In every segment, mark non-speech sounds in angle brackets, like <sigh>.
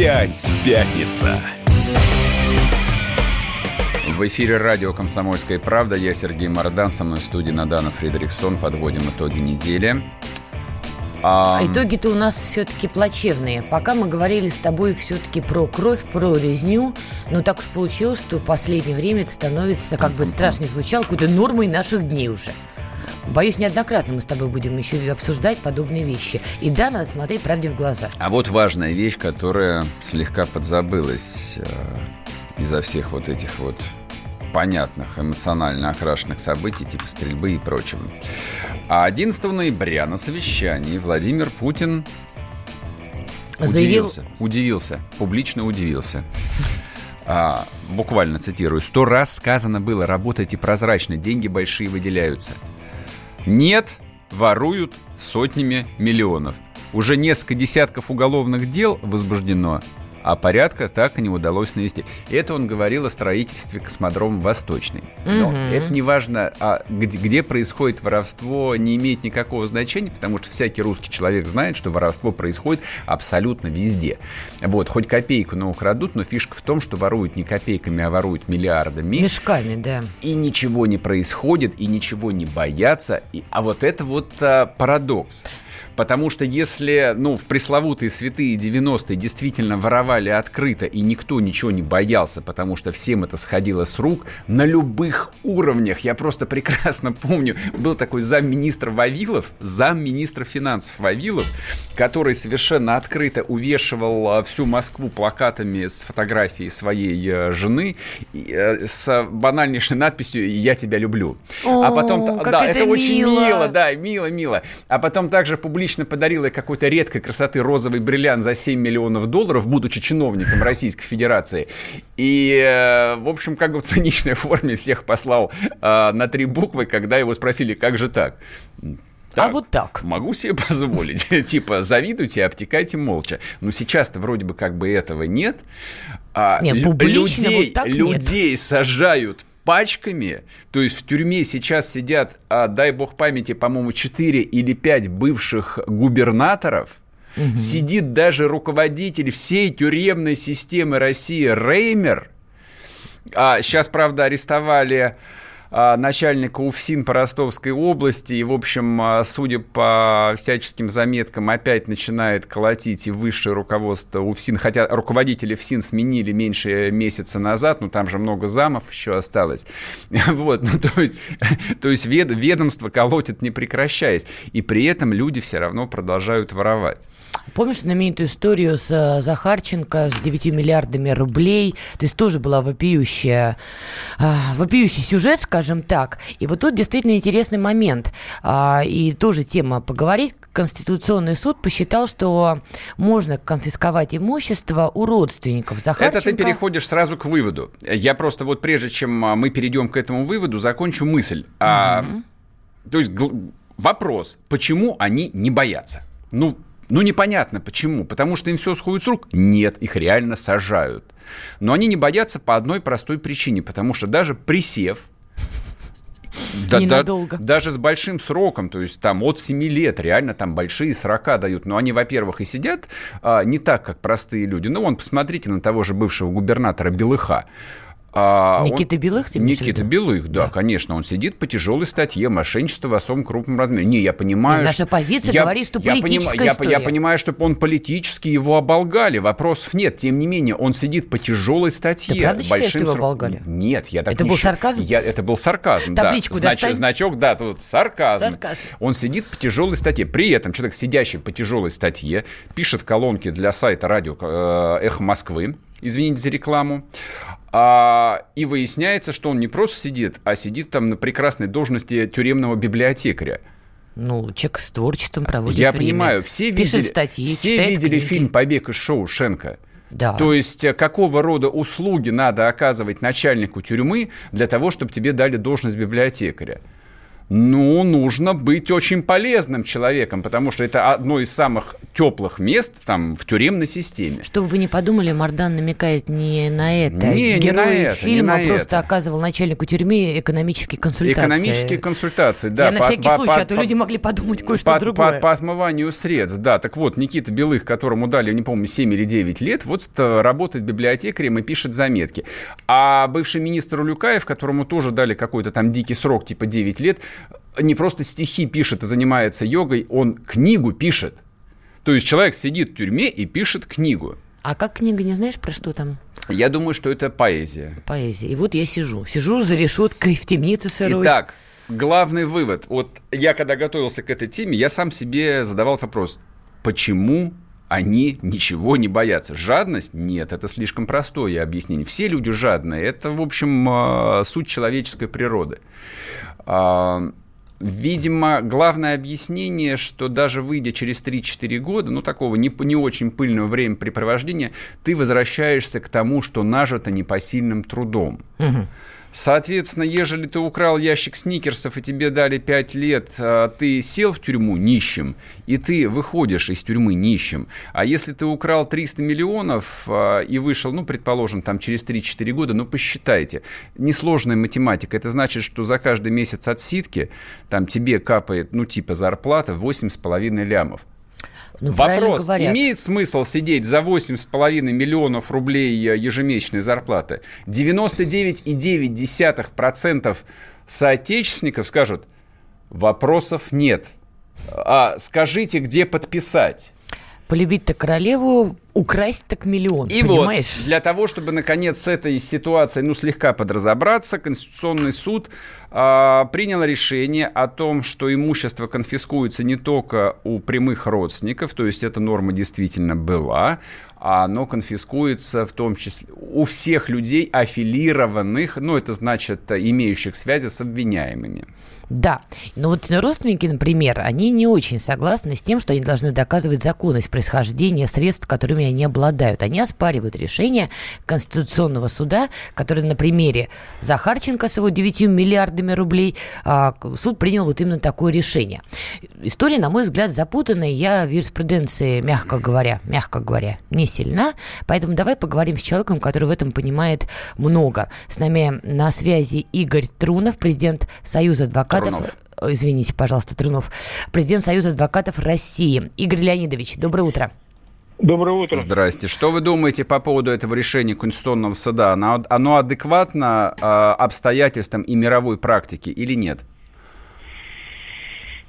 Опять пятница. В эфире радио «Комсомольская правда». Я Сергей Мордан, со мной в студии Надана Фредериксон. Подводим итоги недели. А итоги-то у нас все-таки плачевные. Пока мы говорили с тобой все-таки про кровь, про резню, но так уж получилось, что в последнее время это становится, как бы страшно звучало, какой-то нормой наших дней уже. Боюсь, неоднократно мы с тобой будем еще обсуждать подобные вещи. И да, надо смотреть правде в глаза. А вот важная вещь, которая слегка подзабылась э, из-за всех вот этих вот понятных, эмоционально окрашенных событий, типа стрельбы и прочего. А 11 ноября на совещании Владимир Путин Заявил... удивился. Удивился. Публично удивился. А, буквально цитирую. «Сто раз сказано было, работайте прозрачно, деньги большие выделяются». Нет, воруют сотнями миллионов. Уже несколько десятков уголовных дел возбуждено, а порядка так и не удалось навести. Это он говорил о строительстве космодрома Восточный. Но Мгм. это не важно, а где, где происходит воровство, не имеет никакого значения, потому что всякий русский человек знает, что воровство происходит абсолютно везде. Вот, хоть копейку, но украдут, но фишка в том, что воруют не копейками, а воруют миллиардами Мешками, да. и ничего не происходит, и ничего не боятся. И, а вот это вот а, парадокс. Потому что если, ну, в пресловутые святые 90-е действительно воровали открыто, и никто ничего не боялся, потому что всем это сходило с рук на любых уровнях. Я просто прекрасно помню, был такой замминистра Вавилов, замминистра финансов Вавилов, который совершенно открыто увешивал а, всю Москву плакатами с фотографией своей э, жены, э, с банальнейшей надписью «Я тебя люблю». а О, потом, как да, это это очень мило. мило, да, мило, мило. А потом также публично подарил ей какой-то редкой красоты розовый бриллиант за 7 миллионов долларов, будучи чиновником Российской Федерации. И, э, в общем, как бы в циничной <laughs> форме всех послал э, на три буквы, когда его спросили, как же так? А вот так. Могу себе <laughs> позволить. <laughs> Типа, завидуйте, обтекайте молча. Но сейчас-то вроде бы как бы этого нет. А Не, лю- публично людей, вот так нет. людей сажают пачками, то есть в тюрьме сейчас сидят, а, дай бог памяти, по-моему, 4 или 5 бывших губернаторов, сидит даже руководитель всей тюремной системы России Реймер, а, сейчас, правда, арестовали начальника УФСИН по Ростовской области. И, в общем, а, судя по всяческим заметкам, опять начинает колотить и высшее руководство УФСИН. Хотя руководители ФСИН сменили меньше месяца назад, но там же много замов еще осталось. <laughs> Вот, ну, то есть, <laughs> то есть вед- ведомство колотит не прекращаясь. И при этом люди все равно продолжают воровать. Помнишь знаменитую историю с э, Захарченко с 9 миллиардами рублей? То есть тоже была вопиющая, а, вопиющий сюжет, скажем так. И вот тут действительно интересный момент. А, И тоже тема поговорить. Конституционный суд посчитал, что можно конфисковать имущество у родственников Захарченко. Это ты переходишь сразу к выводу. Я просто вот прежде чем а, мы перейдем к этому выводу, закончу мысль. А, то есть вопрос, почему они не боятся? Ну, ну, непонятно почему. Потому что им все сходит с рук? Нет, их реально сажают. Но они не боятся по одной простой причине. Потому что даже присев, да- да- Ненадолго. даже с большим сроком, то есть там от 7 лет, реально там большие срока дают. Но они, во-первых, и сидят а, не так, как простые люди. Ну, вон, посмотрите на того же бывшего губернатора Белыха. А, он- Никита Белых, ты Никита? Белых, да, конечно, он сидит по тяжелой статье мошенничество в особом крупном размере. Не, я понимаю... Нет, наша позиция говорит, что я политическая я- история. Я, понимаю, что он политически его оболгали, вопросов нет. Тем не менее, он сидит по тяжелой статье. Ты правда считаешь, что его оболгали? Нет, я так Это не был счит- сарказм? Я, это был сарказм, да. Табличку Знач- достань. Значок, да, тут сарказм. Сарказм. Он сидит по тяжелой статье. При этом человек, сидящий по тяжелой статье, пишет колонки для сайта радио э, «Эхо Москвы», извините за рекламу. А, и выясняется, что он не просто сидит, а сидит там на прекрасной должности тюремного библиотекаря. Ну, человек с творчеством проводит Я время. понимаю, все Пишет видели, статьи, все видели книги. фильм «Побег из Шоушенка». Да. То есть, э, какого рода услуги надо оказывать начальнику тюрьмы для того, чтобы тебе дали должность библиотекаря? Ну, нужно быть очень полезным человеком, потому что это одно из самых теплых мест там в тюремной системе. Чтобы вы не подумали, Мардан намекает не на это. Не, не Герой на это, не фильма на просто это. оказывал начальнику тюрьмы экономические консультации. Экономические консультации, да. Я на по- всякий по- случай, по- а то по- люди могли подумать кое-что по, другое. по- по отмыванию средств, да. Так вот, Никита Белых, которому дали, не помню, 7 или 9 лет, вот э, работает библиотекарем и пишет заметки. А бывший министр Улюкаев, которому тоже дали какой-то там дикий срок, типа 9 лет, не просто стихи пишет и занимается йогой, он книгу пишет. То есть человек сидит в тюрьме и пишет книгу. А как книга, не знаешь, про что там? Я думаю, что это поэзия. Поэзия. И вот я сижу. Сижу за решеткой в темнице сырой. Итак, главный вывод. Вот я когда готовился к этой теме, я сам себе задавал вопрос, почему они ничего не боятся. Жадность? Нет, это слишком простое объяснение. Все люди жадные. Это, в общем, э, суть человеческой природы. А, Видимо, главное объяснение, что даже выйдя через 3-4 года, ну, такого не, не очень пыльного времяпрепровождения, ты возвращаешься к тому, что нажито непосильным трудом. Соответственно, ежели ты украл ящик сникерсов и тебе дали 5 лет, а, ты сел в тюрьму нищим, и ты выходишь из тюрьмы нищим. А если ты украл 300 миллионов а, и вышел, ну, предположим, там через 3-4 года, ну, посчитайте. Несложная математика. Это значит, что за каждый месяц отсидки там тебе капает, ну, типа зарплата 8,5 лямов. Ну, Вопрос, имеет смысл сидеть за 8,5 миллионов рублей э, ежемесячной зарплаты? 99,9% соотечественников скажут, вопросов нет. А скажите, где подписать? Полюбить так королеву, украсть так миллион, И понимаешь? вот, для того, чтобы, наконец, с этой ситуацией, ну, слегка подразобраться, Конституционный суд а, принял решение о том, что имущество конфискуется не только у прямых родственников, то есть эта норма действительно была, а оно конфискуется в том числе у всех людей, аффилированных, ну, это значит, имеющих связи с обвиняемыми. Да. Но вот родственники, например, они не очень согласны с тем, что они должны доказывать законность происхождения средств, которыми они обладают. Они оспаривают решение Конституционного суда, который на примере Захарченко с его 9 миллиардами рублей а, суд принял вот именно такое решение. История, на мой взгляд, запутанная. Я в юриспруденции, мягко говоря, мягко говоря, не сильна. Поэтому давай поговорим с человеком, который в этом понимает много. С нами на связи Игорь Трунов, президент Союза адвокатов. Трунов. Э, Извините, пожалуйста, Трунов. Президент Союза адвокатов России. Игорь Леонидович, доброе утро. Доброе утро. Здрасте. Что вы думаете по поводу этого решения Конституционного суда? Оно, оно адекватно э, обстоятельствам и мировой практике или нет?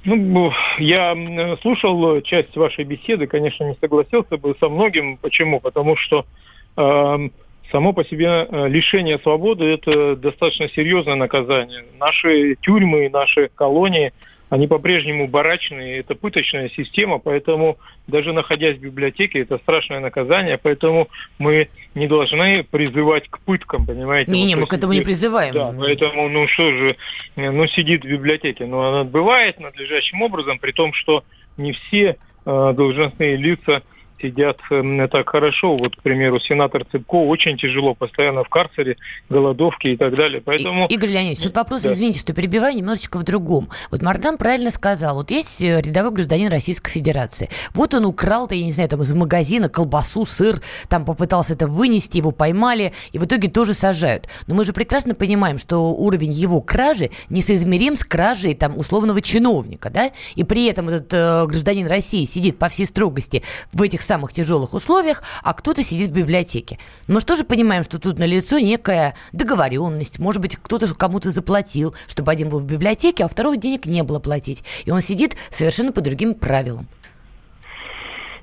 Ну, я м, слушал часть вашей беседы, конечно, не согласился бы со многим. Почему? Потому что э, само по себе э, лишение свободы это достаточно серьезное наказание. Наши тюрьмы, наши колонии, они по-прежнему барачные, это пыточная система, поэтому даже находясь в библиотеке, это страшное наказание, поэтому мы не должны призывать к пыткам, понимаете? Не-не, Вот, мы то к этому не призываем. Да, поэтому, ну что же, э, ну сидит в библиотеке, но он отбывает надлежащим образом, при том, что не все э, должностные лица сидят э, так хорошо. Вот, к примеру, сенатор Цыпко очень тяжело, постоянно в карцере, голодовки и так далее. Поэтому... И- Игорь Леонидович, тут вопрос, Да. извините, что перебиваю, немножечко в другом. Вот Мардан правильно сказал, вот есть э, рядовой гражданин Российской Федерации. Вот он украл-то, я не знаю, там из магазина колбасу, сыр, там попытался это вынести, его поймали, и в итоге тоже сажают. Но мы же прекрасно понимаем, что уровень его кражи несоизмерим с кражей там условного чиновника, да? И при этом этот э, гражданин России сидит по всей строгости в этих самых тяжелых условиях, а кто-то сидит в библиотеке. Мы же тоже понимаем, что тут налицо некая договоренность. Может быть, кто-то кому-то заплатил, чтобы один был в библиотеке, а второго денег не было платить. И он сидит совершенно по другим правилам.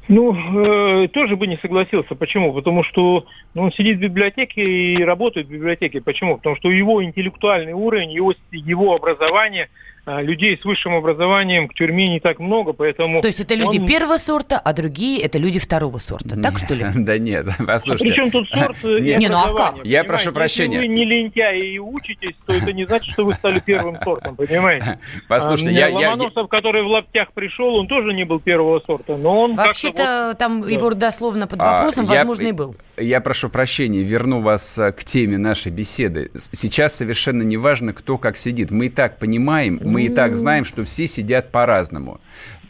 Ну, э, тоже бы не согласился. Почему? Потому что но он сидит в библиотеке и работает в библиотеке. Почему? Потому что его интеллектуальный уровень, его, его образование – а, людей с высшим образованием к тюрьме не так много, поэтому... То есть это люди он... первого сорта, а другие это люди второго сорта, так что ли? <laughs> Да нет, <laughs> послушайте. А причем тут сорт э, <laughs> не, ну а как? Я прошу прощения. Если вы не лентяи и учитесь, то это не значит, что вы стали первым сортом, понимаете? Послушайте, я... Ломоносов, который в лаптях пришел, он тоже не был первого сорта, но он... Вообще-то там его дословно под вопросом, возможно, и был. Я прошу прощения, верну вас э, к теме нашей беседы. Сейчас совершенно не важно, кто как сидит. Мы и так понимаем, мы и так знаем, что все сидят по-разному.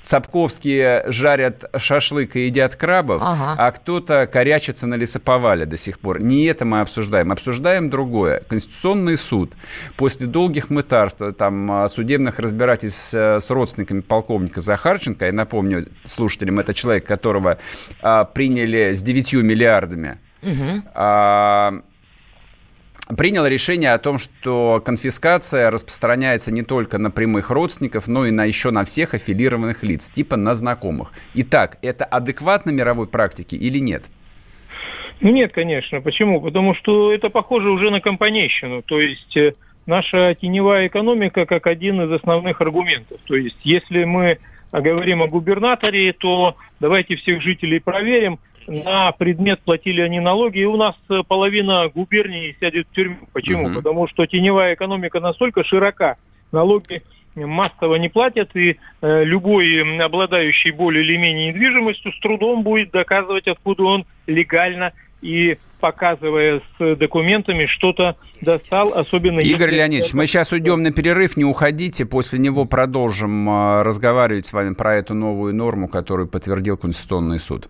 Цапковские жарят шашлык и едят крабов, ага. а кто-то корячится на лесоповале до сих пор. Не это мы обсуждаем. Обсуждаем другое. Конституционный суд после долгих мытарств, там, а, судебных разбирательств э, с родственниками полковника Захарченко, я напомню слушателям, это человек, которого а, приняли с 9 миллиардами, угу. а, принял решение о том, что конфискация распространяется не только на прямых родственников, но и на еще на всех аффилированных лиц, типа на знакомых. Итак, это адекватно мировой практике или нет? Ну нет, конечно. Почему? Потому что это похоже уже на компанейщину. То есть э, наша теневая экономика как один из основных аргументов. То есть если мы говорим о губернаторе, то давайте всех жителей проверим, на предмет платили они налоги, и у нас э, половина губернии сядет в тюрьму. Почему? Угу. Потому что теневая экономика настолько широка, налоги массово не платят, и э, любой обладающий более или менее недвижимостью с трудом будет доказывать, откуда он легально и показывая с документами, что-то достал, особенно... Игорь Леонидович, мы сейчас уйдем на перерыв, не уходите, после него продолжим э, разговаривать с вами про эту новую норму, которую подтвердил Конституционный суд.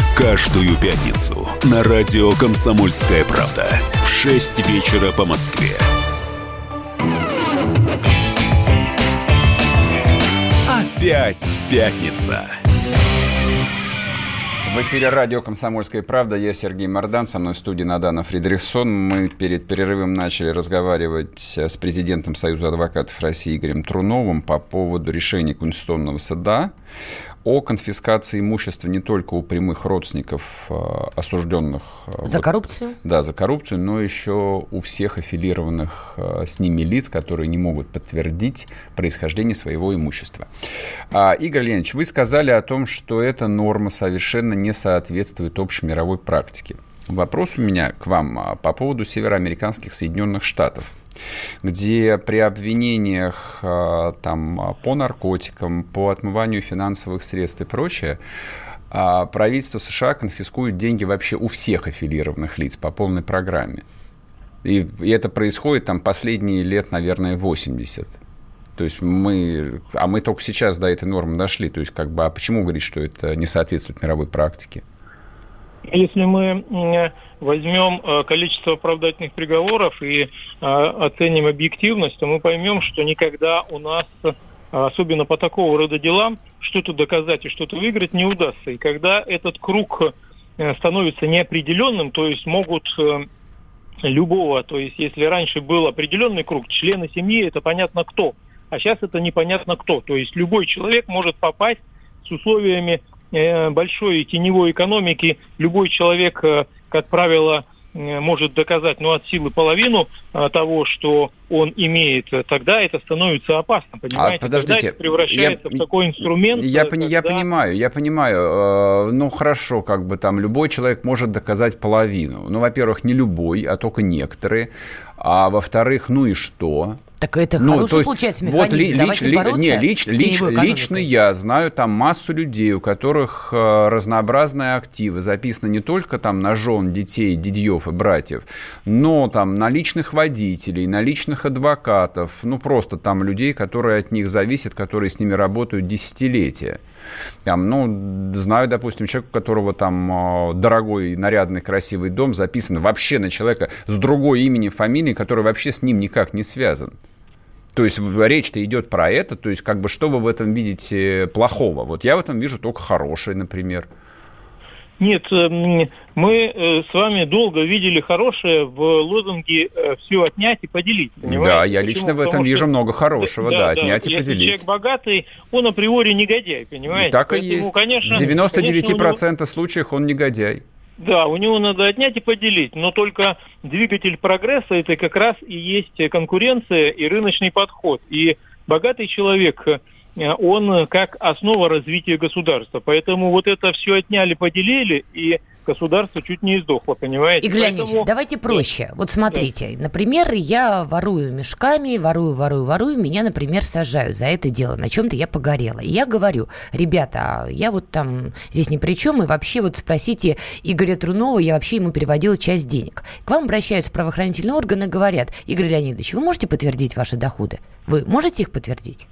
Каждую пятницу на радио «Комсомольская правда» в 6 вечера по Москве. Опять пятница. В эфире радио «Комсомольская правда». Я Сергей Мордан, со мной в студии Надана Фридрихсон. Мы перед перерывом начали разговаривать с президентом Союза адвокатов России Игорем Труновым по поводу решения Конституционного суда о конфискации имущества не только у прямых родственников э, осужденных. Э, за вот, коррупцию? Да, за коррупцию, но еще у всех аффилированных э, с ними лиц, которые не могут подтвердить происхождение своего имущества. А, Игорь Леонидович, вы сказали о том, что эта норма совершенно не соответствует общей мировой практике. Вопрос у меня к вам а, по поводу североамериканских Соединенных Штатов где при обвинениях а, там, по наркотикам, по отмыванию финансовых средств и прочее, а, правительство США конфискует деньги вообще у всех аффилированных лиц по полной программе. И, и это происходит там последние лет, наверное, 80. То есть мы, а мы только сейчас до этой нормы дошли. То есть как бы, а почему говорить, что это не соответствует мировой практике? Если мы возьмем э, количество оправдательных приговоров и э, оценим объективность, то мы поймем, что никогда у нас, э, особенно по такого рода делам, что-то доказать и что-то выиграть не удастся. И когда этот круг становится неопределенным, то есть могут любого, то есть если раньше был определенный круг, члены семьи, это понятно кто, а сейчас это непонятно кто. То есть любой человек может попасть с условиями большой теневой экономики, любой человек как правило, э, может доказать ну, от силы половину а, того, что он имеет, тогда это становится опасно, понимаете? А, подождите, тогда это превращается я, в такой инструмент. Я, когда... я понимаю, я понимаю. Э, ну, хорошо, как бы там любой человек может доказать половину. Ну, во-первых, не любой, а только некоторые. А во-вторых, ну и что? Так это ну, хороший, то есть, получается, механизм. Вот ли, лич, ли, не, лич, лич, лично я знаю там массу людей, у которых э, разнообразные активы записаны не только там на жен, детей, дедьев и братьев, но там на личных водителей, на личных адвокатов, ну просто там людей, которые от них зависят, которые с ними работают десятилетия. Там, ну, знаю, допустим, человек, у которого там э, дорогой, нарядный, красивый дом записан вообще на человека с другой именем, фамилией, который вообще с ним никак не связан. То есть речь-то идет про это, то есть как бы что вы в этом видите плохого? Вот я в этом вижу только хорошее, например. Нет, э, мы э, с вами долго видели хорошее в лозунге э, «все отнять и поделить». Понимаете? Да, я лично Почему? в этом Потому вижу что... много хорошего, да, да отнять да. и поделить. Если человек богатый, он априори негодяй, понимаете? Так Поэтому, и есть. Конечно, в 99% конечно, него... случаев он негодяй. Да, у него надо отнять и поделить, но только двигатель прогресса это как раз и есть конкуренция и рыночный подход. И богатый человек, он как основа развития государства. Поэтому вот это все отняли, поделили, и государство чуть не издохло, понимаете? Игорь Поэтому... Леонидович, давайте проще. Вот смотрите, да. например, я ворую мешками, ворую, ворую, ворую, меня, например, сажают за это дело, на чем-то я погорела. И я говорю, ребята, я вот там здесь ни при чем, и вообще вот спросите Игоря Трунова, я вообще ему переводила часть денег. К вам обращаются правоохранительные органы, говорят, Игорь Леонидович, вы можете подтвердить ваши доходы? Вы можете их подтвердить?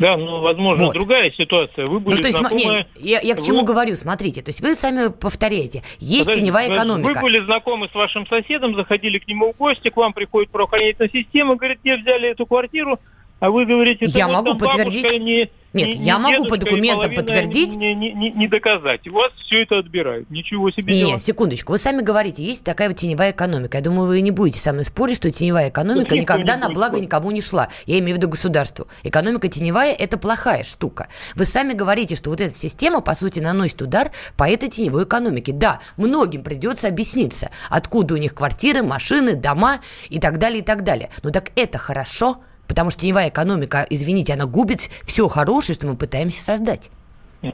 Да, ну, возможно, вот. другая ситуация. Вы были ну, то есть, знакомы... Нет, я, я к чему вы... говорю, смотрите, то есть вы сами повторяете, есть Подожди, теневая экономика. Вы были знакомы с вашим соседом, заходили к нему в гости, к вам приходит правоохранительная система, говорит, где взяли эту квартиру, а вы говорите, я могу подтвердить. Не, нет, не, я могу по документам подтвердить. Не, не, не, не доказать. У вас все это отбирают. Ничего себе. Не, нет, секундочку. Вы сами говорите, есть такая вот теневая экономика. Я думаю, вы не будете со мной спорить, что теневая экономика Никто никогда на благо спорить. никому не шла. Я имею в виду государству. Экономика теневая – это плохая штука. Вы сами говорите, что вот эта система, по сути, наносит удар по этой теневой экономике. Да, многим придется объясниться, откуда у них квартиры, машины, дома и так далее, и так далее. Но так это хорошо – Потому что теневая экономика, извините, она губит все хорошее, что мы пытаемся создать.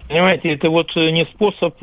Понимаете, это вот э, не способ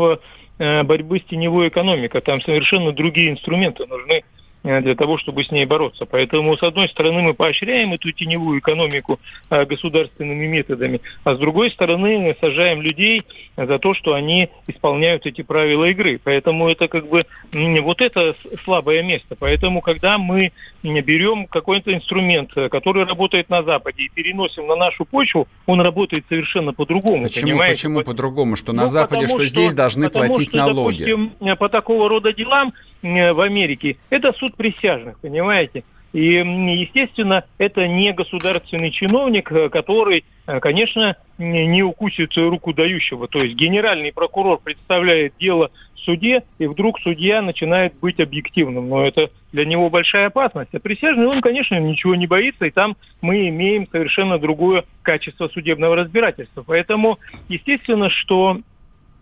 э, борьбы с теневой экономикой. Там совершенно другие инструменты нужны Э, для того, чтобы с ней бороться. Поэтому, с одной стороны, мы поощряем эту теневую экономику э, государственными методами, а с другой стороны, мы сажаем людей за то, что они исполняют эти правила игры. Поэтому это как бы вот это слабое место. Поэтому, когда мы берем какой-то инструмент, э, который работает на Западе, и переносим на нашу почву, он работает совершенно по-другому. Почему, почему по-другому? Что на ну, Западе, что, что здесь должны платить что, налоги? Допустим, по такого рода делам в Америке это суд присяжных, понимаете? И, естественно, это не государственный чиновник, э, который, э, конечно, не укусит руку дающего. То есть генеральный прокурор представляет дело в суде, и вдруг судья начинает быть объективным. Но это для него большая опасность. А присяжный, он, конечно, ничего не боится, и там мы имеем совершенно другое качество судебного разбирательства. Поэтому, естественно, что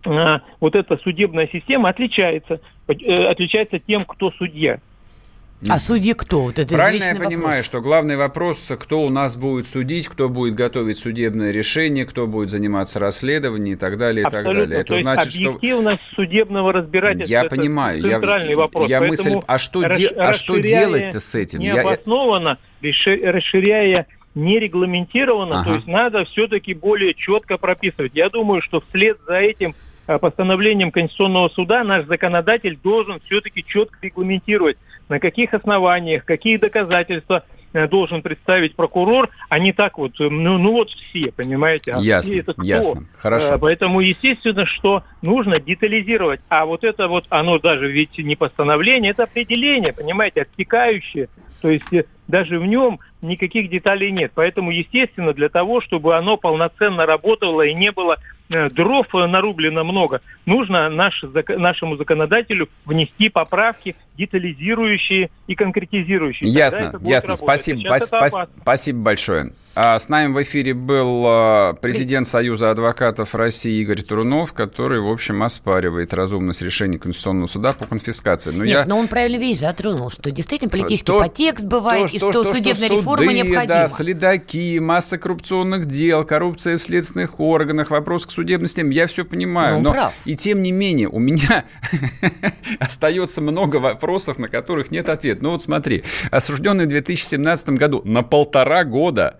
э, вот эта судебная система отличается, э, отличается тем, кто судья. А судьи кто? Вот это Правильно я понимаю, вопрос. что главный вопрос, кто у нас будет судить, кто будет готовить судебное решение, кто будет заниматься расследованием и так далее, и Абсолютно. так далее. Это То значит, что... объективность судебного разбирательства я это понимаю, центральный я, вопрос. Я мысль, а что, де... а что делать-то с этим? Необоснованно, я... расширяя нерегламентированно, ага. то есть надо все-таки более четко прописывать. Я думаю, что вслед за этим э, постановлением Конституционного суда наш законодатель должен все-таки четко регламентировать на каких основаниях, какие доказательства э, должен представить прокурор, а не так вот, э, ну, ну вот все, понимаете? А ясно, это кто? ясно, хорошо. Э, поэтому, естественно, что нужно детализировать. А вот это вот, оно даже ведь не постановление, это определение, понимаете, отсекающее. То есть даже в нем никаких деталей нет. Поэтому, естественно, для того, чтобы оно полноценно работало и не было Э, дров э, нарублено много, нужно наш, нашему законодателю внести поправки, детализирующие и конкретизирующие. Ясно, ясно. Спасибо, спасибо, спасибо большое. А с нами в эфире был а, президент Союза адвокатов России Игорь Турунов, который, в общем, оспаривает разумность решения Конституционного суда по конфискации. Но Нет, я... но он правильно вещь затронул, что действительно политический то, подтекст бывает, то, и что, что судебная что реформа суды, необходима. Да, следаки, масса коррупционных дел, коррупция в следственных органах, вопрос к судебной системе. Я все понимаю. Но, но прав. И тем не менее, у меня <laughs> остается много вопросов, на которых нет ответа. Ну вот смотри, осужденный в 2017 году на полтора года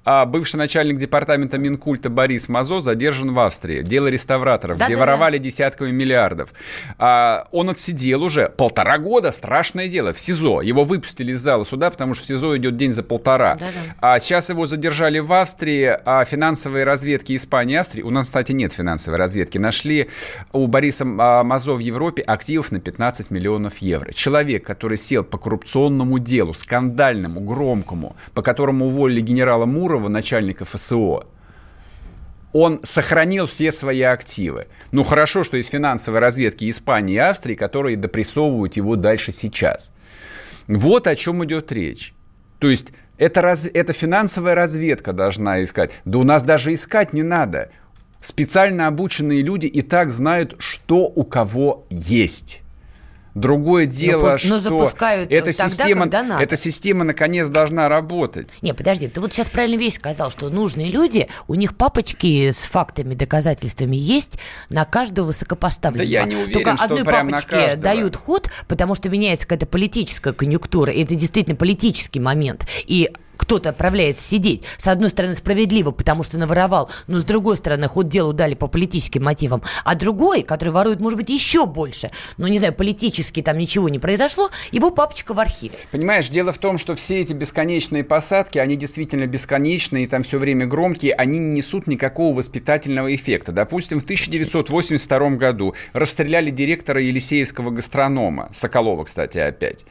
а бывший начальник департамента Минкульта Борис Мазо задержан в Австрии. Дело реставраторов, да, где да, воровали да. десятками миллиардов. А, он отсидел уже полтора года, страшное дело, в СИЗО. Его выпустили из зала суда, потому что в СИЗО идет день за полтора. Да, да. А сейчас его задержали в Австрии, а финансовые разведки Испании и Австрии, у нас, кстати, нет финансовой разведки, нашли у Бориса а, Мазо в Европе активов на 15 миллионов евро. Человек, который сел по коррупционному делу, скандальному, громкому, по которому уволили генерала Мурова, начальника ФСО, он сохранил все свои активы. Ну, хорошо, что есть финансовые разведки Испании и Австрии, которые допрессовывают его дальше сейчас. Вот о чем идет речь. То есть это, раз, это финансовая разведка должна искать. Да у нас даже искать не надо. Специально обученные люди и так знают, что у кого есть. Другое дело, но, что но запускают эта, тогда, система, надо. эта система наконец должна работать. Не, подожди, ты вот сейчас правильно вещь сказал, что нужные люди, у них папочки с фактами, доказательствами есть на каждого высокопоставленного. Да я не уверен, Только что одной прям папочке дают ход, потому что меняется какая-то политическая конъюнктура, и это действительно политический момент. И кто-то отправляется сидеть. С одной стороны, справедливо, потому что наворовал, но с другой стороны, ход делу дали по политическим мотивам. А другой, который ворует, может быть, еще больше, но, не знаю, политически там ничего не произошло, его папочка в архиве. Понимаешь, дело в том, что все эти бесконечные посадки, они действительно бесконечные, там все время громкие, они не несут никакого воспитательного эффекта. Допустим, в 1982 году расстреляли директора Елисеевского гастронома, Соколова, кстати, опять.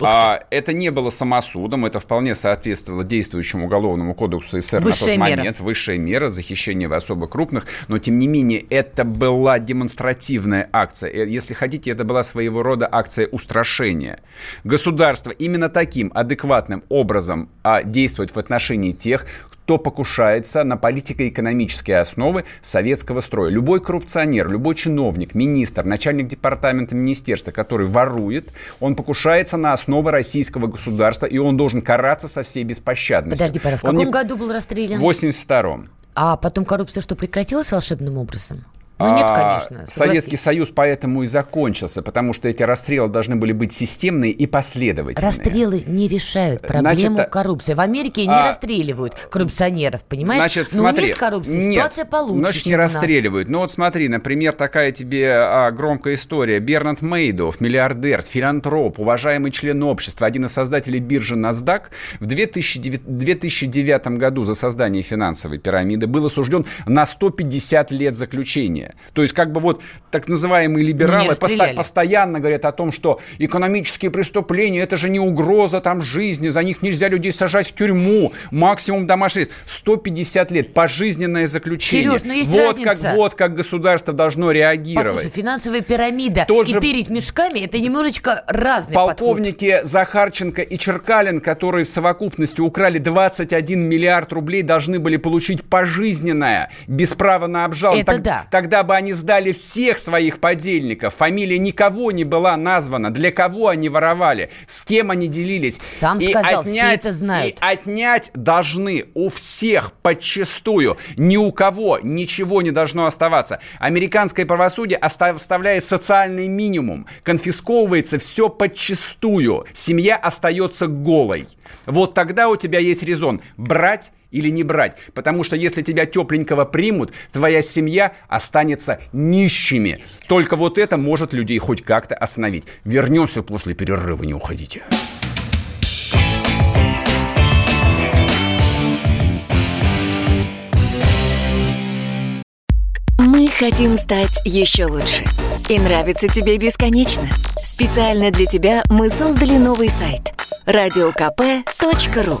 А, это не было самосудом, это вполне соответствовало действующему уголовному кодексу СССР Высшая на тот мера. момент. Высшая мера захищения в особо крупных. Но, тем не менее, это была демонстративная акция. Э, если хотите, это была своего рода акция устрашения. Государство именно таким адекватным образом а, действовать в отношении тех, кто покушается на политико-экономические основы советского строя. Любой коррупционер, любой чиновник, министр, начальник департамента министерства, который ворует, он покушается на основы российского государства, и он должен караться со всей беспощадностью. Подожди, пожалуйста, в каком не... году был расстрелян? В 82-м. А потом коррупция что, прекратилась волшебным образом? Ну, нет, а, конечно. Советский Союз поэтому и закончился, потому что эти расстрелы должны были быть системные и последовательные. Расстрелы не решают проблему Значит, коррупции. В Америке не а, расстреливают коррупционеров, понимаешь? Значит, Но смотри, у них с коррупцией нет, ситуация получше, Значит, не расстреливают. Ну вот смотри, например, такая тебе а, громкая история. Бернард Мейдов, миллиардер, филантроп, уважаемый член общества, один из создателей биржи NASDAQ, в 2009, 2009 году за создание финансовой пирамиды был осужден на 150 лет заключения. То есть как бы вот так называемые либералы посто- постоянно говорят о том, что экономические преступления это же не угроза там жизни, за них нельзя людей сажать в тюрьму, максимум домашний 150 лет, пожизненное заключение. Сереж, но есть вот разница. как вот как государство должно реагировать. Послушай, финансовая пирамида Тот и же... тырить мешками это немножечко разные Полковники подход. Захарченко и Черкалин, которые в совокупности украли 21 миллиард рублей, должны были получить пожизненное, без права на обжалование. Это так, да. Тогда бы они сдали всех своих подельников, фамилия никого не была названа, для кого они воровали, с кем они делились. Сам и сказал, отнять, все это знают. И отнять должны у всех подчистую. Ни у кого ничего не должно оставаться. Американское правосудие оставляет социальный минимум. Конфисковывается все подчистую. Семья остается голой. Вот тогда у тебя есть резон брать или не брать. Потому что если тебя тепленького примут, твоя семья останется нищими. Только вот это может людей хоть как-то остановить. Вернемся после перерыва, не уходите. Мы хотим стать еще лучше. И нравится тебе бесконечно. Специально для тебя мы создали новый сайт – радиокп.ру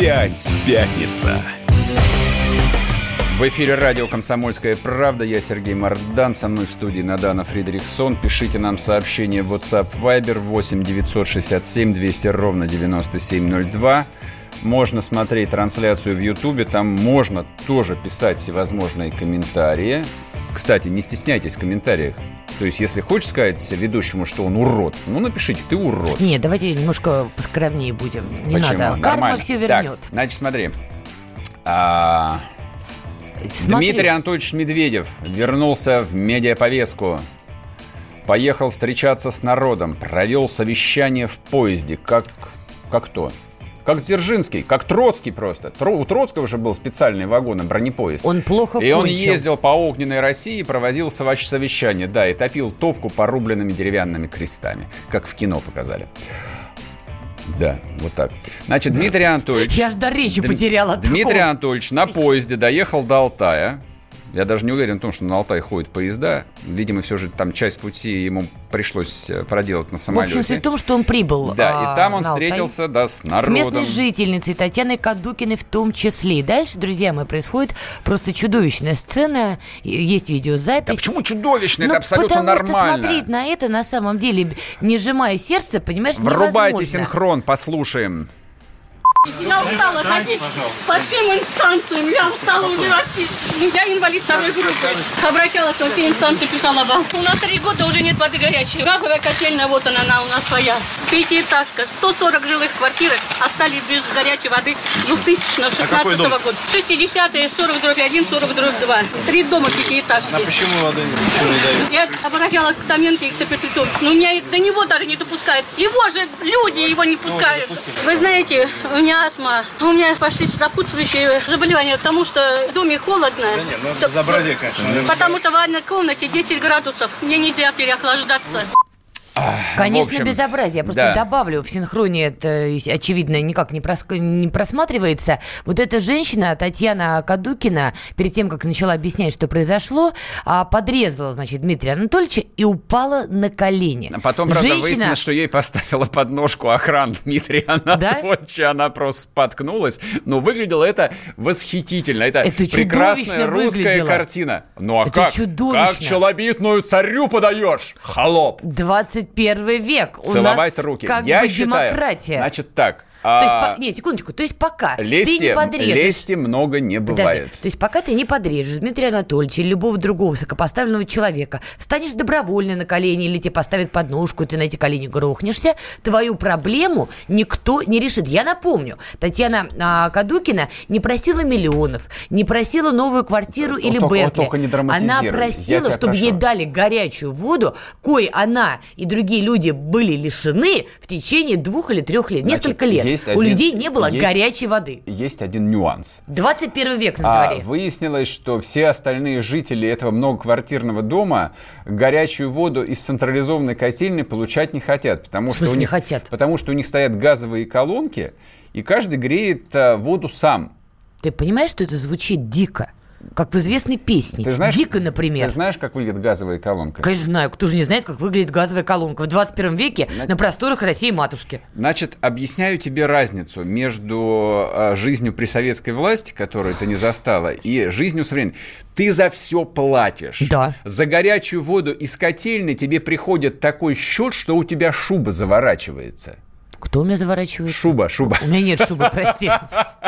Опять пятница. В эфире радио «Комсомольская правда». Я Сергей Мордан. Со мной в студии Надана Фридрихсон. Пишите нам сообщение в WhatsApp Viber 8 967 200 ровно 9702. Можно смотреть трансляцию в Ютубе. Там можно тоже писать всевозможные комментарии. Кстати, не стесняйтесь в комментариях. То есть, если хочешь сказать ведущему, что он урод, ну напишите, ты урод. Нет, давайте немножко поскромнее будем. Не Почему? надо. Карма Нормально. все вернет. Так, значит, смотри. А, Смотри. Дмитрий Анатольевич Медведев вернулся в медиаповестку. Поехал встречаться с народом, провел совещание в поезде. Как, как кто? Как Дзержинский, как Троцкий просто. Тро- у Троцкого же был специальный вагон и бронепоезд. Он плохо И он кончил. ездил по огненной России, проводил совещ- совещание, да, и топил топку порубленными деревянными крестами, как в кино показали. Да, вот так. Значит, Дмитрий Анатольевич... Я аж до речи Дм- потеряла. Дмитрий такого. Анатольевич на поезде доехал до Алтая. Я даже не уверен в том, что на Алтай ходят поезда. Видимо, все же там часть пути ему пришлось э, проделать на В самолете. общем, суть в том, что он прибыл. Да, а, и там он Алтай. встретился, да, с С народом. местной жительницей Татьяной Кадукиной в том числе. И дальше, друзья мои, происходит просто чудовищная сцена. Есть видеозапись. Да почему чудовищно? Ну, это абсолютно потому что нормально. смотреть на это на самом деле, не сжимая сердце, понимаешь, Врубайте невозможно. синхрон, послушаем. Я устала ходить по всем инстанциям. Я устала убирать. Ну, Я инвалид второй группы. Обращалась во все инстанции, писала вам. У нас три года уже нет воды горячей. Газовая котельная, вот она, она у нас своя. Пятиэтажка. 140 жилых квартир остались без горячей воды 2016 года. 60-е, 40 дробь 1, 40 дробь 2. Три дома пятиэтажки. А почему воды не дают? Я обращалась к Томенке и к Петричеву. Но меня и до него даже не допускают. Его же люди его не пускают. Вы знаете, у меня астма, у меня пошли сопутствующие заболевания, потому что в доме холодно. Да нет, ну безобразие, конечно. Потому что в ванной комнате 10 градусов. Мне нельзя переохлаждаться. Конечно, общем, безобразие. Я просто да. добавлю, в синхроне это, очевидно, никак не, прос- не просматривается. Вот эта женщина, Татьяна Кадукина, перед тем, как начала объяснять, что произошло, а, подрезала, значит, Дмитрия Анатольевича и упала на колени. А потом, правда, Женщина... выяснилось, что ей поставила подножку охрана Дмитрия Анатольевича. Она просто споткнулась. Но выглядело это восхитительно. Это, Это прекрасная русская выглядело. картина. Ну а Это как? чудовищно. Как челобитную царю подаешь? Холоп. 21 век. У Целовать нас руки. как Я бы считаю, демократия. значит так. То есть, а, не, секундочку, то есть пока ты не лести, подрежешь... лести много не Подожди, бывает. то есть пока ты не подрежешь Дмитрия Анатольевича или любого другого высокопоставленного человека, встанешь добровольно на колени или тебе поставят подножку, и ты на эти колени грохнешься, твою проблему никто не решит. Я напомню, Татьяна а, Кадукина не просила миллионов, не просила новую квартиру или только- Бентли. только не. Она просила, чтобы прошу. ей дали горячую воду, кой она и другие люди были лишены в течение двух или трех лет, Значит, несколько лет. Есть У один- людей не было есть- горячей воды. Есть один нюанс. 21 век на А дворе. выяснилось, что все остальные жители этого многоквартирного дома горячую воду из централизованной котельной получать не хотят, потому В что у смысле не них хотят? потому что у них стоят газовые колонки, и каждый греет а, воду сам. Ты понимаешь, что это звучит дико? Как в известной песне. Ты знаешь, дико, например. Ты знаешь, как выглядит газовая колонка? Конечно, знаю. Кто же не знает, как выглядит газовая колонка в 21 веке на просторах России матушки. Значит, объясняю тебе разницу между а, жизнью при советской власти, которую ты не застала, и жизнью современной. Ты за все платишь. Да. За горячую воду из котельной тебе приходит такой счет, что у тебя шуба заворачивается. Кто у меня заворачивает? Шуба, шуба. У меня нет шубы, прости.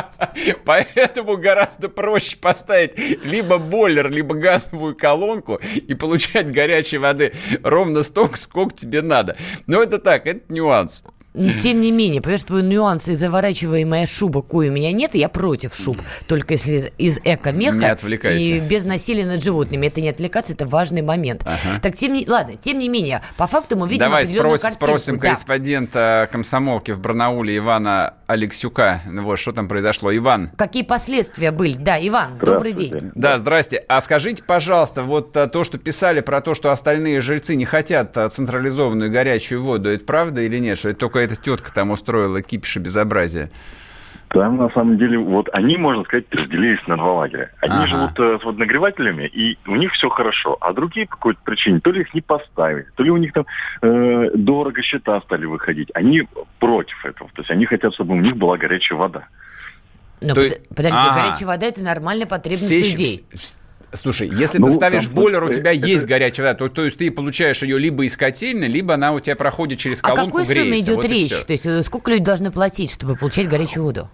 <laughs> Поэтому гораздо проще поставить либо бойлер, либо газовую колонку и получать горячей воды ровно столько, сколько тебе надо. Но это так, это нюанс. Но Тем не менее, понимаешь, твой нюанс и заворачиваемая шуба, кое у меня нет, я против шуб. Только если из эко-меха Не отвлекайся. и без насилия над животными. Это не отвлекаться, это важный момент. Так, тем не... ладно, тем не менее, по факту мы видим Давай определенную спрос- картинку. спросим Да. корреспондента комсомолки в Барнауле Ивана Алексюка. Ну Вот, что там произошло. Иван. Какие последствия были? Да, Иван, добрый день. Да, здрасте. А скажите, пожалуйста, вот а, то, что писали про то, что остальные жильцы не хотят а, централизованную горячую воду, это правда или нет? Что это только эта тетка там устроила кипиш и безобразие? Там, на самом деле, вот они, можно сказать, разделились на два лагеря. Они Ага. живут э, с водонагревателями, и у них все хорошо. А другие по какой-то причине, то ли их не поставили, то ли у них там э, дорого счета стали выходить. Они против этого. То есть они хотят, чтобы у них была горячая вода. Но То под- есть- подожди, Ага. горячая вода это нормальная потребность Все щ- людей. вс- Слушай, если Ну, ты ставишь там, бойлер, у э, тебя это- есть горячая вода, то, то есть ты получаешь ее либо из котельной, либо она у тебя проходит через О колонку, какой сумме греется. идет Вот речь? То есть э, сколько люди должны платить, чтобы получать горячую воду?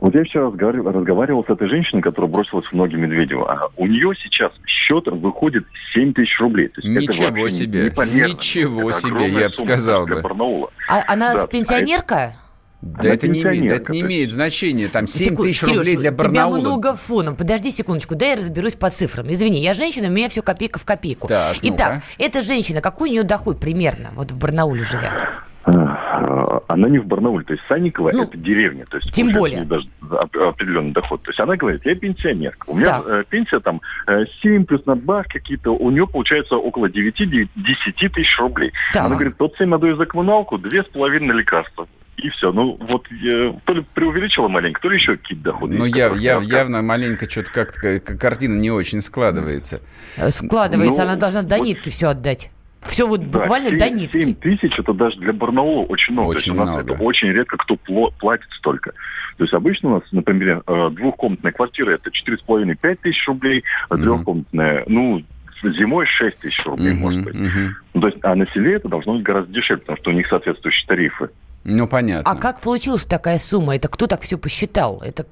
Вот я вчера разговаривал, разговаривал с этой женщиной, которая бросилась в ноги Медведеву. А у нее сейчас счет выходит 7 тысяч рублей. То есть это Ничего вообще себе, непомерно. ничего Это себе, я бы сказал для бы. Барнаула. А она Да, с а пенсионерка? Да Она это не, имеет, это не имеет значения. Там 7 Секунд- тысяч Серёж, рублей для Барнаула. тебя много фоном. Подожди секундочку, дай я разберусь по цифрам. Извини, я женщина, у меня все копейка в копейку. Так, Итак, ну-ка. эта женщина, какой у нее доход примерно, вот в Барнауле живя? А, Она не в Барнауле, то есть Санникова Ну, это деревня, то есть тем более. даже оп- определенный доход. То есть она говорит, я пенсионерка, у меня Так. э, пенсия там э, 7 плюс надбавки какие-то, у нее получается около 9-10 тысяч рублей. Так. Она говорит, вот 7 отдаю за коммуналку, две с половиной на лекарства. И все. Ну, вот э, то ли преувеличила маленько, то ли еще какие-то доходы. Ну, я, я, явно маленько что-то как-то картина не очень складывается. Э, Складывается, Ну, она должна до вот- нитки все отдать. Все вот Да, буквально семь- до нитки. 7 тысяч это даже для Барнаула очень много. Очень То есть у нас много. это очень редко кто платит столько. То есть обычно у нас, например, э, двухкомнатная квартира это 4,5-5 тысяч рублей, а Мгм. трехкомнатная, ну, зимой 6 тысяч рублей, Мгм, может быть. Ну, то есть, а на селе это должно быть гораздо дешевле, потому что у них соответствующие тарифы. Ну, понятно. А как получилось что такая сумма? Это кто так все посчитал? Это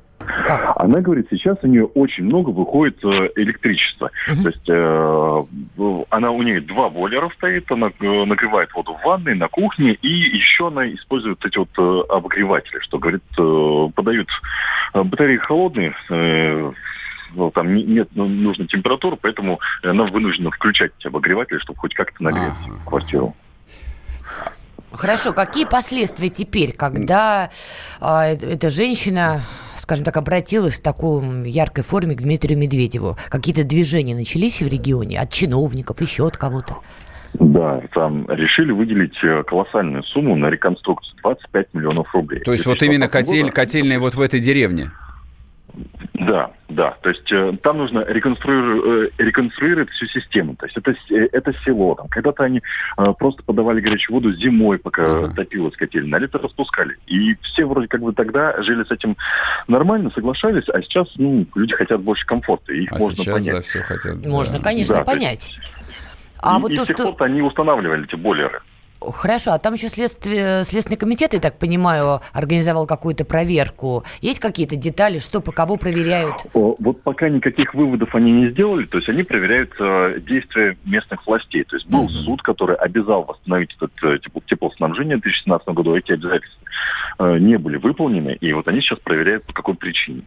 как? Она говорит, сейчас у нее очень много выходит э, электричества. Мгм. То есть э, она у нее два бойлера стоит, она э, нагревает воду в ванной, на кухне, и еще она использует эти вот э, обогреватели, что говорит, э, подают батареи холодные, э, ну, там не- нет ну, нужной температуры, поэтому она вынуждена включать эти обогреватели, чтобы хоть как-то нагреть Ага. квартиру. Хорошо, какие последствия теперь, когда а, э- эта женщина, скажем так, обратилась в такой яркой форме к Дмитрию Медведеву? Какие-то движения начались в регионе от чиновников, еще от кого-то? Да, там решили выделить э, колоссальную сумму на реконструкцию 25 миллионов рублей. То есть вот именно 2016 котель, года. котельная вот в этой деревне. Да, да. То есть э, там нужно реконструировать, реконструировать всю систему. То есть это, э, это село. Там, когда-то они э, просто подавали горячую воду зимой, пока Ага. топилась котельная, а лето распускали. И все вроде как бы тогда жили с этим нормально, соглашались, а сейчас ну, люди хотят больше комфорта, и их А можно сейчас за понять. все хотят. да. Можно, конечно, Да, то есть- понять. А и, вот и то, с тех что... пор они устанавливали эти бойлеры. Хорошо, а там еще следствие, Следственный комитет, я так понимаю, организовал какую-то проверку. Есть какие-то детали, что по кого проверяют? О, Вот пока никаких выводов они не сделали, то есть они проверяют э, действия местных властей. То есть был Мгм. суд, который обязал восстановить этот э, тепло- теплоснабжение в 2017 году. Эти обязательства э, не были выполнены, и вот они сейчас проверяют, по какой причине.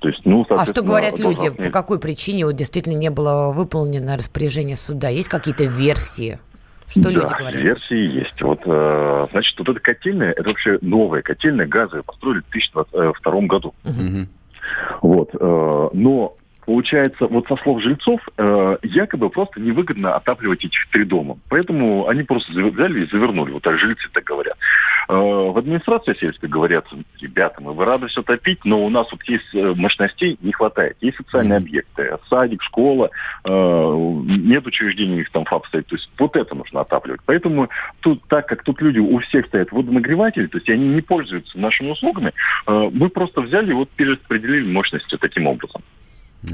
То есть, ну, А что говорят люди? По какой причине вот действительно не было выполнено распоряжение суда? Есть какие-то версии? Что да, люди говорят? версии есть. Вот, э, значит, вот эта котельная, это вообще новая котельная, газовая, построили в 2002 году. Мгм. Вот. э, Но получается, вот со слов жильцов, э, якобы просто невыгодно отапливать этих три дома. Поэтому они просто взяли и завернули. Вот так жильцы так говорят. Э, В администрации сельской говорят, ребята, мы бы рады все топить, но у нас вот есть э, мощностей не хватает. Есть социальные объекты, садик, школа, э, нет учреждений, у них там ФАП стоит. То есть вот это нужно отапливать. Поэтому тут, так как тут люди, у всех стоят водонагреватели, то есть они не пользуются нашими услугами, э, мы просто взяли и вот перераспределили мощности таким образом.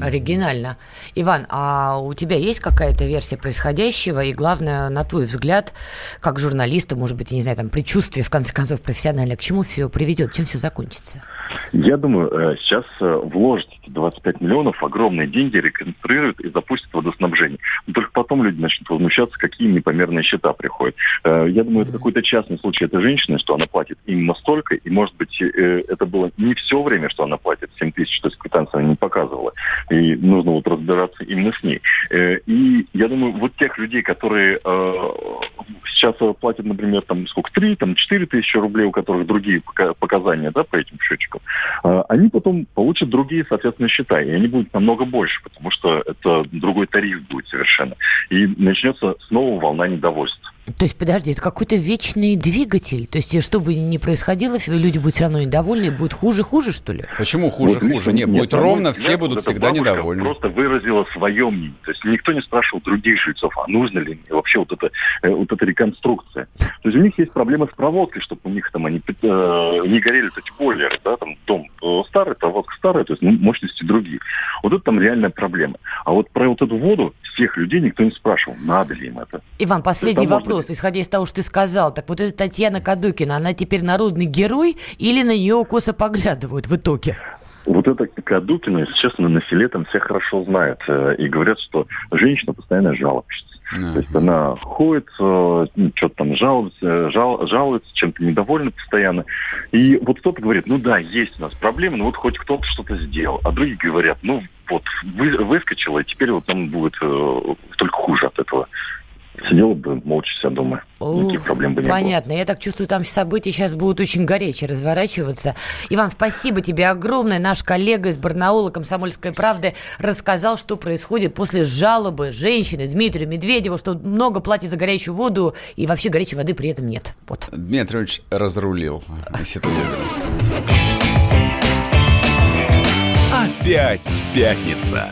Оригинально. Иван, а у тебя есть какая-то версия происходящего? И главное, на твой взгляд, как журналиста, может быть, я не знаю, там, предчувствие, в конце концов, профессионально, к чему все приведет, чем все закончится? Я думаю, э, сейчас э, вложат эти 25 миллионов, огромные деньги, реконструируют и запустят водоснабжение. Но только потом люди начнут возмущаться, какие непомерные счета приходят. Э, Я думаю, это какой-то частный случай этой женщины, что она платит именно столько, и, может быть, это было не все время, что она платит 7 тысяч, то есть квитанция она не показывала. И нужно вот разбираться именно с ней. Э, И я думаю, вот тех людей, которые э, сейчас э, платят, например, там сколько, 3, там 4 тысячи рублей, у которых другие пока- показания, да, по этим счетчикам, они потом получат другие, соответственно, счета, и они будут намного больше, потому что это другой тариф будет совершенно. И начнется снова волна недовольства. То есть, подожди, это какой-то вечный двигатель. То есть, что бы ни происходило, люди будут все равно недовольны, будет хуже, хуже, что ли? Почему хуже, вот, хуже? Нет, нет, будет ровно, все будут всегда недовольны. просто выразила свое мнение. То есть, никто не спрашивал других жильцов, а нужно ли вообще вот это, э, вот эта реконструкция. То есть, у них есть проблемы с проводкой, чтобы у них там они э, не горели эти бойлеры, да, там дом э, старый, проводка старая, то есть ну, мощности другие. Вот это там реальная проблема. А вот про вот эту воду всех людей никто не спрашивал, надо ли им это. Иван, последний это вопрос, исходя из того, что ты сказал. Так вот эта Татьяна Кадукина, она теперь народный герой или на нее косо поглядывают в итоге? Вот эта Кадукина, если честно, на селе там все хорошо знают. Э, и говорят, что женщина постоянно жалуется. Да. То есть она ходит, э, ну, что-то там жалуется, жал, жалуется, чем-то недовольна постоянно. И вот кто-то говорит, ну да, есть у нас проблемы, но вот хоть кто-то что-то сделал. А другие говорят, ну вот вы, выскочила, и теперь вот нам будет э, только хуже от этого сидел бы молча себя дома. Никаких проблем бы не Понятно. было. Я так чувствую, там события сейчас будут очень горячие разворачиваться. Иван, спасибо тебе огромное. Наш коллега из Барнаула «Комсомольской правды» рассказал, что происходит после жалобы женщины Дмитрия Медведева, что много платит за горячую воду и вообще горячей воды при этом нет. Вот. Дмитриевич разрулил ситуацию. Опять пятница.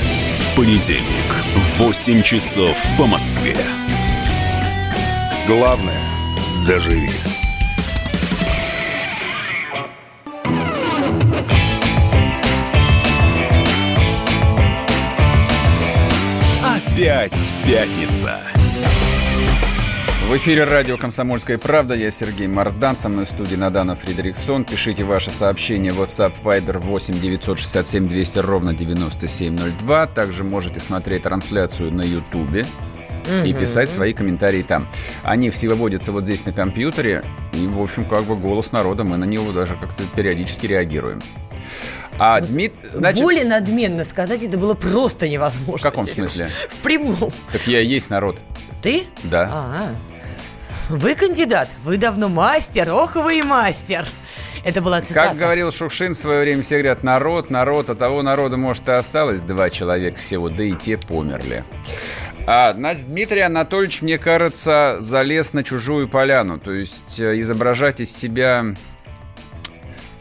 Понедельник в 8 часов по Москве. Главное – доживи. Опять пятница. В эфире радио «Комсомольская правда». Я Сергей Мордан. Со мной в студии Надана Фредериксон. Пишите ваши сообщения в WhatsApp Viber 8 967 200 ровно 9702. Также можете смотреть трансляцию на YouTube и писать свои комментарии там. Они все выводятся вот здесь на компьютере, и, в общем, как бы голос народа, мы на него даже как-то периодически реагируем. А вот Дмит... Значит... Более надменно сказать это было просто невозможно. В каком смысле? В прямом. Так я и есть народ. Ты? Да. А-а. Вы кандидат, вы давно мастер, ох вы и мастер. Это была цитата. Как говорил Шукшин в свое время, все говорят, народ, народ, а того народа, может, и осталось два человека всего, да и те померли. А Дмитрий Анатольевич, мне кажется, залез на чужую поляну. То есть э, изображать из себя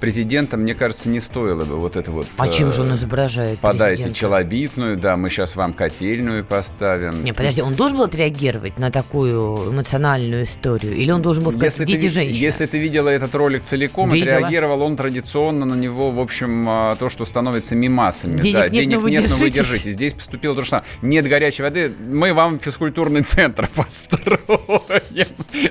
президента, мне кажется, не стоило бы вот это вот... А э, чем же он изображает Подайте президента? челобитную, да, мы сейчас вам котельную поставим. Не, подожди, он должен был отреагировать на такую эмоциональную историю? Или он должен был сказать, если дети, ты, женщины? Если ты видела этот ролик целиком, Видела. отреагировал он традиционно на него, в общем, а, то, что становится мимасами. Денег да, нет, денег но вы нет, но вы держитесь. Здесь поступило то самое. Нет горячей воды, мы вам физкультурный центр <laughs> построим.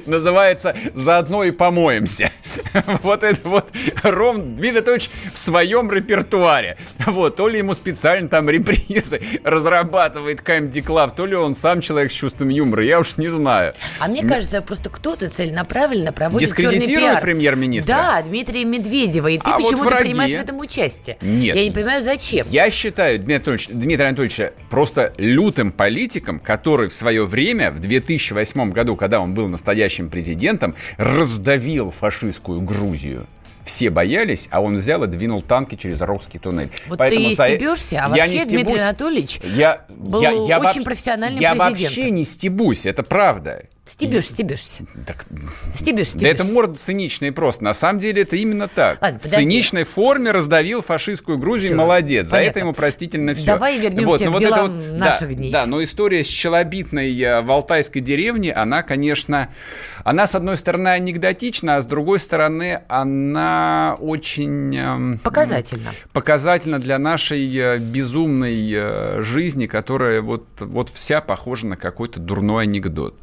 Называется «Заодно и помоемся». <laughs> Вот это вот <laughs> Ром Дмитрий Анатольевич в своем репертуаре. Вот, то ли ему специально там репризы <laughs> разрабатывает Comedy Club, то ли он сам человек с чувством юмора, я уж не знаю. А мне кажется, просто кто-то целенаправленно проводит Дискредитирует премьер-министра? Да, Дмитрия Медведева, и ты а почему-то вот принимаешь в этом участие. Нет. Я не понимаю, зачем. Я считаю Дмитрия Анатольевича, Дмитрия Анатольевича просто лютым политиком, который в свое время, в 2008 году, когда он был настоящим президентом, раздавил фашистскую Грузию все боялись, а он взял и двинул танки через Рокский туннель. Вот Поэтому ты стебешься, а вообще Дмитрий Анатольевич я, был я, я очень профессиональным я президентом. Я вообще не стебусь, это правда. Стебешь, стебешься. Так, стебешь, стебешься. Да это морда циничная просто. На самом деле это именно так. Ладно, в циничной форме раздавил фашистскую Грузию, все, молодец. Понятно. За это ему простительно все. Давай вернемся вот, к вот делам вот, наших да, дней. Да, но история с Челобитной э, в Алтайской деревне, она, конечно, она, с одной стороны, анекдотична, а с другой стороны, она очень... Эм, показательна. Показательна для нашей э, безумной э, жизни, которая вот, вот вся похожа на какой-то дурной анекдот.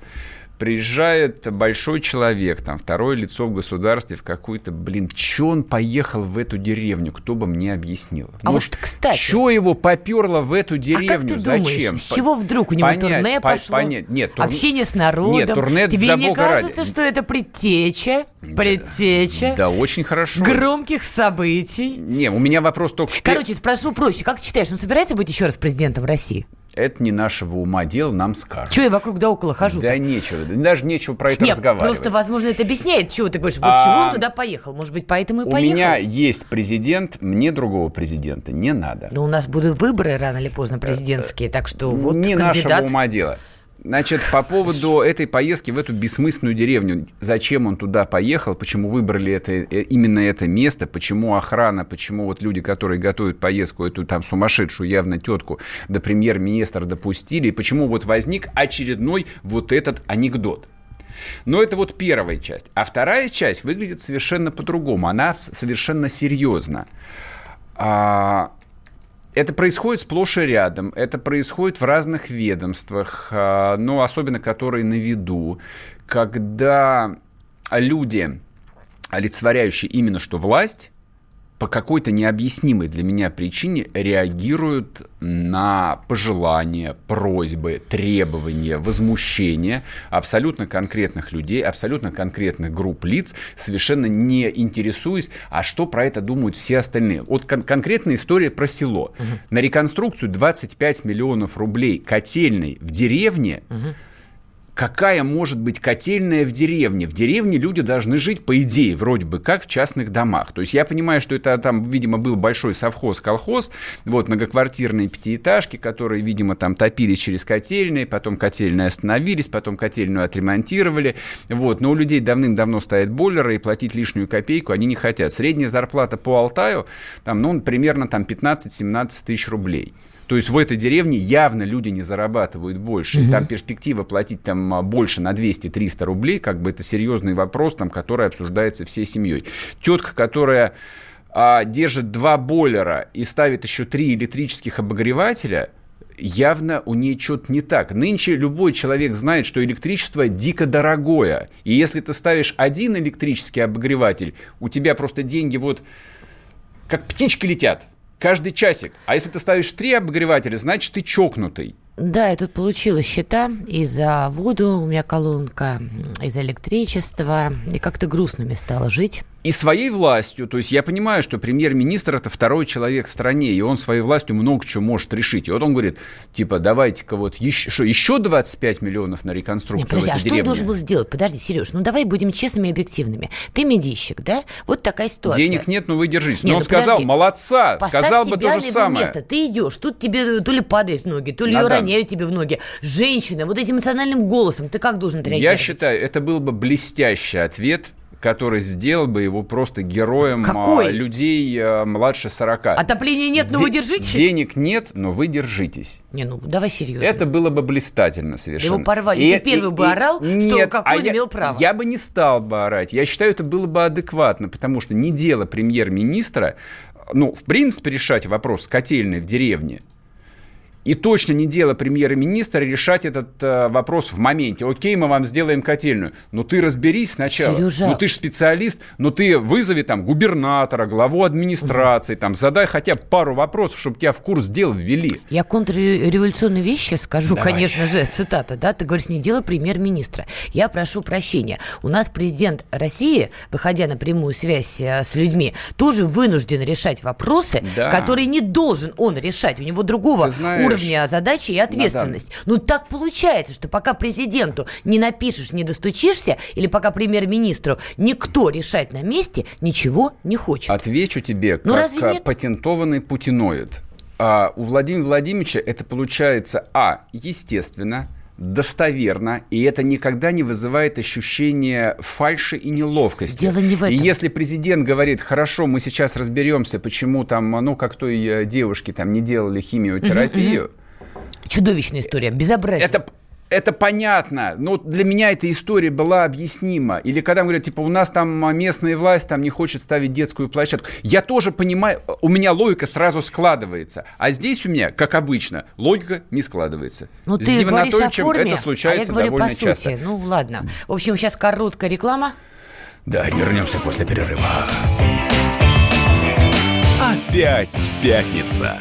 Приезжает большой человек, там, второе лицо в государстве в какую-то, блин, че он поехал в эту деревню, кто бы мне объяснил? А Может, вот, кстати... Что его поперло в эту деревню? А как ты Зачем? Думаешь, с чего вдруг у него понять, турне по пошло? Понять, нет, тур... Общение с народом? Нет, турне Тебе не кажется, ради. что это предтеча? Предтеча? Да, очень хорошо. Громких событий? Не, у меня вопрос только... Короче, спрошу проще. Как ты считаешь, он собирается быть еще раз президентом России? Это не нашего ума дело, нам скажут. Чего я вокруг да около хожу? Да нечего, даже нечего про это Нет, разговаривать. просто, возможно, это объясняет, чего ты говоришь, вот а, чего он туда поехал, может быть, поэтому и у поехал. У меня есть президент, мне другого президента не надо. Но у нас будут выборы рано или поздно президентские, так что вот Не кандидат... нашего ума дело. Значит, по поводу этой поездки в эту бессмысленную деревню, зачем он туда поехал, почему выбрали это, э, именно это место, почему охрана, почему вот люди, которые готовят поездку, эту там сумасшедшую явно тетку до премьер-министра допустили, и почему вот возник очередной вот этот анекдот. Но это вот первая часть. А вторая часть выглядит совершенно по-другому. Она совершенно серьезна. А, это происходит сплошь и рядом. Это происходит в разных ведомствах, а, но особенно которые на виду, когда люди, олицетворяющие именно что власть, по какой-то необъяснимой для меня причине реагируют на пожелания, просьбы, требования, возмущения абсолютно конкретных людей, абсолютно конкретных групп лиц, совершенно не интересуясь, а что про это думают все остальные. Вот кон- конкретная история про село. Угу. На реконструкцию 25 миллионов рублей котельной в деревне угу какая может быть котельная в деревне? В деревне люди должны жить, по идее, вроде бы, как в частных домах. То есть я понимаю, что это там, видимо, был большой совхоз, колхоз, вот многоквартирные пятиэтажки, которые, видимо, там топились через котельные, потом котельные остановились, потом котельную отремонтировали, вот. Но у людей давным-давно стоят бойлеры, и платить лишнюю копейку они не хотят. Средняя зарплата по Алтаю, там, ну, примерно там 15-17 тысяч рублей. То есть в этой деревне явно люди не зарабатывают больше. Угу. там перспектива платить там а, больше на 200-300 рублей, как бы это серьезный вопрос, там, который обсуждается всей семьей. Тетка, которая а, держит два бойлера и ставит еще три электрических обогревателя, явно у нее что-то не так. Нынче любой человек знает, что электричество дико дорогое. И если ты ставишь один электрический обогреватель, у тебя просто деньги вот как птички летят каждый часик. А если ты ставишь три обогревателя, значит, ты чокнутый. Да, я тут получила счета и за воду, у меня колонка, и за электричество, и как-то грустно мне стало жить и своей властью, то есть я понимаю, что премьер-министр это второй человек в стране, и он своей властью много чего может решить. И вот он говорит, типа, давайте-ка вот еще, что, еще 25 миллионов на реконструкцию Нет, подожди, а деревне. что он должен был сделать? Подожди, Сереж, ну давай будем честными и объективными. Ты медийщик, да? Вот такая ситуация. Денег нет, но вы держитесь. Нет, но он ну, сказал, подожди, молодца, сказал бы то же самое. Место. Ты идешь, тут тебе то ли падает в ноги, то ли Надо. роняют тебе в ноги. Женщина, вот этим эмоциональным голосом, ты как должен реагировать? Я считаю, это был бы блестящий ответ который сделал бы его просто героем Какой? людей э, младше 40. Отопления нет, но Де- вы держитесь? Денег нет, но вы держитесь. Не, ну давай серьезно. Это было бы блистательно совершенно. Его порвали. И, Ты первый и, бы орал, и, что нет, какой а он я, имел право. Я бы не стал бы орать. Я считаю, это было бы адекватно, потому что не дело премьер-министра, ну, в принципе, решать вопрос котельной в деревне – и точно не дело премьер-министра решать этот э, вопрос в моменте. Окей, мы вам сделаем котельную. Но ты разберись сначала. Сережа. Ну ты же специалист, но ты вызови там губернатора, главу администрации, угу. там задай хотя бы пару вопросов, чтобы тебя в курс дел ввели. Я контрреволюционные вещи скажу, Давай. конечно же, цитата, да, ты говоришь, не дело премьер-министра. Я прошу прощения. У нас президент России, выходя на прямую связь э, с людьми, тоже вынужден решать вопросы, да. которые не должен он решать. У него другого уровня уровня задачи и ответственность. Ну, так получается, что пока президенту не напишешь, не достучишься, или пока премьер-министру никто решать на месте ничего не хочет. Отвечу тебе, ну, как патентованный путиноид. А у Владимира Владимировича это получается, а, естественно, достоверно, и это никогда не вызывает ощущения фальши и неловкости. Дело не в этом. И если президент говорит, хорошо, мы сейчас разберемся, почему там, ну, как той э, девушке там не делали химиотерапию. Чудовищная история, безобразие. Это это понятно, но для меня эта история была объяснима. Или когда говорят, типа, у нас там местная власть там не хочет ставить детскую площадку. Я тоже понимаю, у меня логика сразу складывается. А здесь у меня, как обычно, логика не складывается. Ну, ты говоришь о форме, это случается а я говорю довольно по часто. сути. Ну, ладно. В общем, сейчас короткая реклама. Да, вернемся после перерыва. Опять пятница.